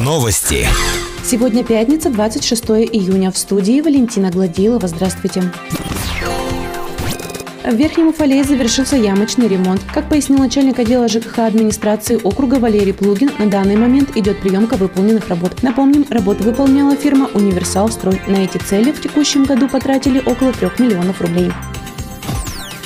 Новости. Сегодня пятница, 26 июня. В студии Валентина Гладилова. Здравствуйте. В Верхнем Уфалее завершился ямочный ремонт. Как пояснил начальник отдела ЖКХ администрации округа Валерий Плугин, на данный момент идет приемка выполненных работ. Напомним, работы выполняла фирма «Универсал Строй». На эти цели в текущем году потратили около 3 миллионов рублей.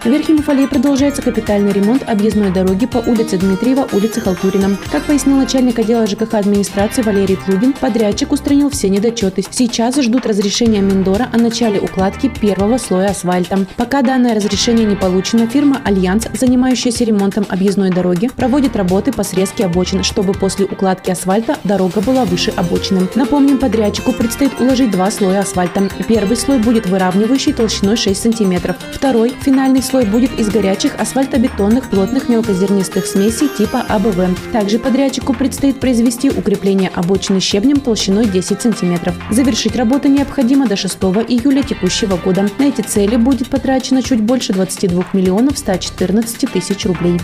В Верхнем Уфалее продолжается капитальный ремонт объездной дороги по улице Дмитриева, улице Халтурина. Как пояснил начальник отдела ЖКХ администрации Валерий Плугин, подрядчик устранил все недочеты. Сейчас ждут разрешения Миндора о начале укладки первого слоя асфальта. Пока данное разрешение не получено, фирма «Альянс», занимающаяся ремонтом объездной дороги, проводит работы по срезке обочин, чтобы после укладки асфальта дорога была выше обочины. Напомним, подрядчику предстоит уложить два слоя асфальта. Первый слой будет выравнивающий толщиной 6 см. Второй, финальный слой будет из горячих асфальтобетонных плотных мелкозернистых смесей типа АБВ. Также подрядчику предстоит произвести укрепление обочины щебнем толщиной 10 см. Завершить работу необходимо до 6 июля текущего года. На эти цели будет потрачено чуть больше 22 миллионов 114 тысяч рублей.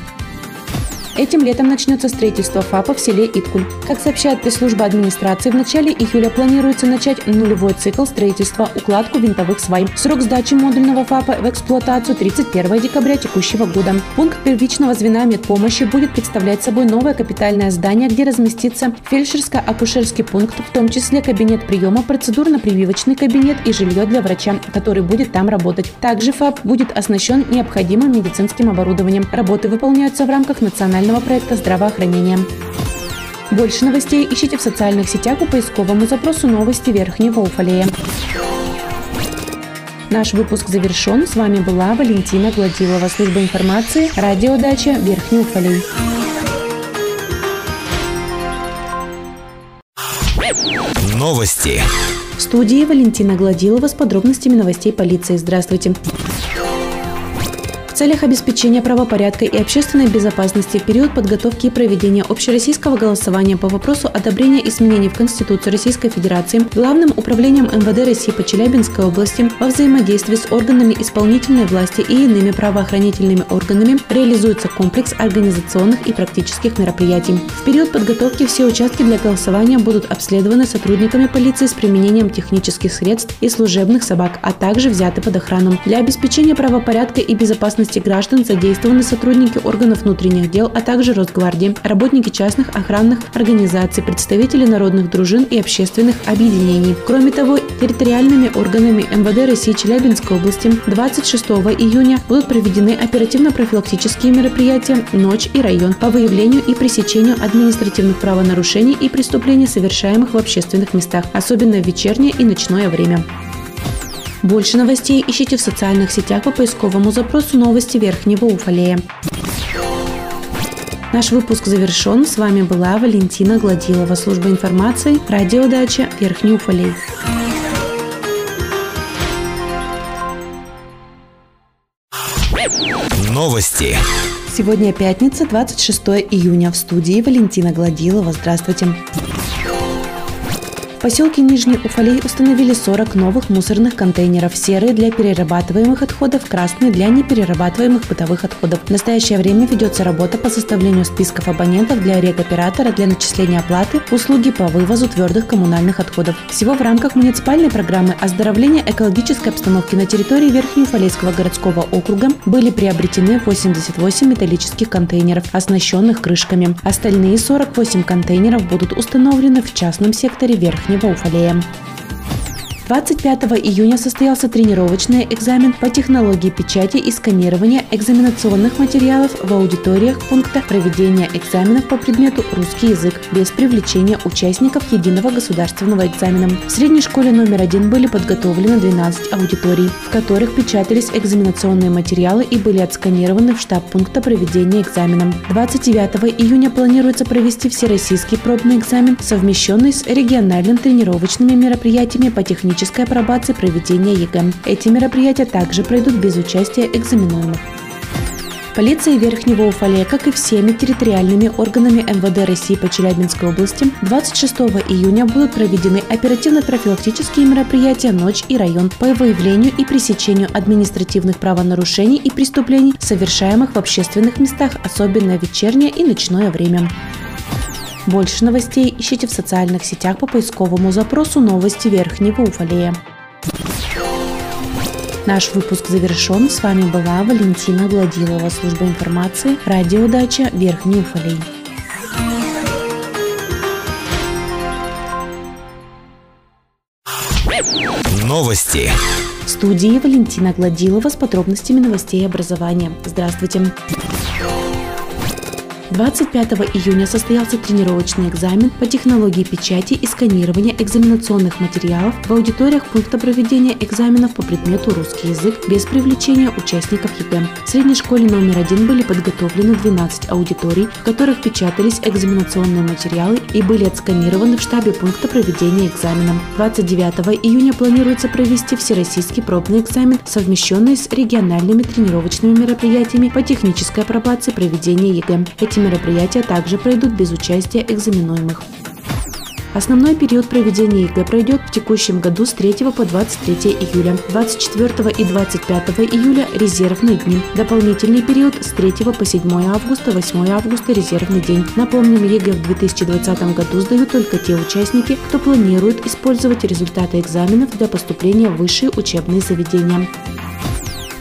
Этим летом начнется строительство ФАПа в селе Иткуль. Как сообщает пресс-служба администрации, в начале июля планируется начать нулевой цикл строительства укладку винтовых свай. Срок сдачи модульного ФАПа в эксплуатацию 31 декабря текущего года. Пункт первичного звена медпомощи будет представлять собой новое капитальное здание, где разместится фельдшерско-акушерский пункт, в том числе кабинет приема, процедурно-прививочный кабинет и жилье для врача, который будет там работать. Также ФАП будет оснащен необходимым медицинским оборудованием. Работы выполняются в рамках национального национального проекта здравоохранения. Больше новостей ищите в социальных сетях по поисковому запросу «Новости Верхнего Уфалея». Наш выпуск завершен. С вами была Валентина Гладилова, служба информации, радиодача Верхний Уфалей. Новости. В студии Валентина Гладилова с подробностями новостей полиции. Здравствуйте. Целях обеспечения правопорядка и общественной безопасности в период подготовки и проведения общероссийского голосования по вопросу одобрения изменений в Конституцию Российской Федерации Главным управлением МВД России по Челябинской области во взаимодействии с органами исполнительной власти и иными правоохранительными органами реализуется комплекс организационных и практических мероприятий. В период подготовки все участки для голосования будут обследованы сотрудниками полиции с применением технических средств и служебных собак, а также взяты под охрану. Для обеспечения правопорядка и безопасности безопасности граждан задействованы сотрудники органов внутренних дел, а также Росгвардии, работники частных охранных организаций, представители народных дружин и общественных объединений. Кроме того, территориальными органами МВД России Челябинской области 26 июня будут проведены оперативно-профилактические мероприятия «Ночь» и «Район» по выявлению и пресечению административных правонарушений и преступлений, совершаемых в общественных местах, особенно в вечернее и ночное время. Больше новостей ищите в социальных сетях по поисковому запросу «Новости Верхнего Уфалея». Наш выпуск завершен. С вами была Валентина Гладилова, служба информации, радиодача Верхний Уфалей. Новости. Сегодня пятница, 26 июня. В студии Валентина Гладилова. Здравствуйте поселке Нижний Уфалей установили 40 новых мусорных контейнеров. Серые для перерабатываемых отходов, красные для неперерабатываемых бытовых отходов. В настоящее время ведется работа по составлению списков абонентов для регоператора для начисления оплаты услуги по вывозу твердых коммунальных отходов. Всего в рамках муниципальной программы оздоровления экологической обстановки на территории Верхнеуфалейского городского округа были приобретены 88 металлических контейнеров, оснащенных крышками. Остальные 48 контейнеров будут установлены в частном секторе Верхнего Верхнего Уфалея. 25 июня состоялся тренировочный экзамен по технологии печати и сканирования экзаменационных материалов в аудиториях пункта проведения экзаменов по предмету «Русский язык» без привлечения участников единого государственного экзамена. В средней школе номер один были подготовлены 12 аудиторий, в которых печатались экзаменационные материалы и были отсканированы в штаб пункта проведения экзамена. 29 июня планируется провести всероссийский пробный экзамен, совмещенный с региональным тренировочными мероприятиями по техническим технической апробации проведения ЕГЭ. Эти мероприятия также пройдут без участия экзаменуемых. Полиция Верхнего Уфалея, как и всеми территориальными органами МВД России по Челябинской области, 26 июня будут проведены оперативно-профилактические мероприятия «Ночь» и «Район» по выявлению и пресечению административных правонарушений и преступлений, совершаемых в общественных местах, особенно в вечернее и ночное время. Больше новостей ищите в социальных сетях по поисковому запросу «Новости Верхнего Уфалея». Наш выпуск завершен. С вами была Валентина Гладилова, служба информации, радио Дача Верхний Уфалей. Новости. В студии Валентина Гладилова с подробностями новостей образования. Здравствуйте. 25 июня состоялся тренировочный экзамен по технологии печати и сканирования экзаменационных материалов в аудиториях пункта проведения экзаменов по предмету русский язык без привлечения участников ЕГЭ. В средней школе номер один были подготовлены 12 аудиторий, в которых печатались экзаменационные материалы и были отсканированы в штабе пункта проведения экзамена. 29 июня планируется провести всероссийский пробный экзамен, совмещенный с региональными тренировочными мероприятиями по технической апробации проведения ЕГЭ. Этим мероприятия также пройдут без участия экзаменуемых. Основной период проведения ЕГЭ пройдет в текущем году с 3 по 23 июля. 24 и 25 июля – резервные дни. Дополнительный период с 3 по 7 августа, 8 августа – резервный день. Напомним, ЕГЭ в 2020 году сдают только те участники, кто планирует использовать результаты экзаменов для поступления в высшие учебные заведения.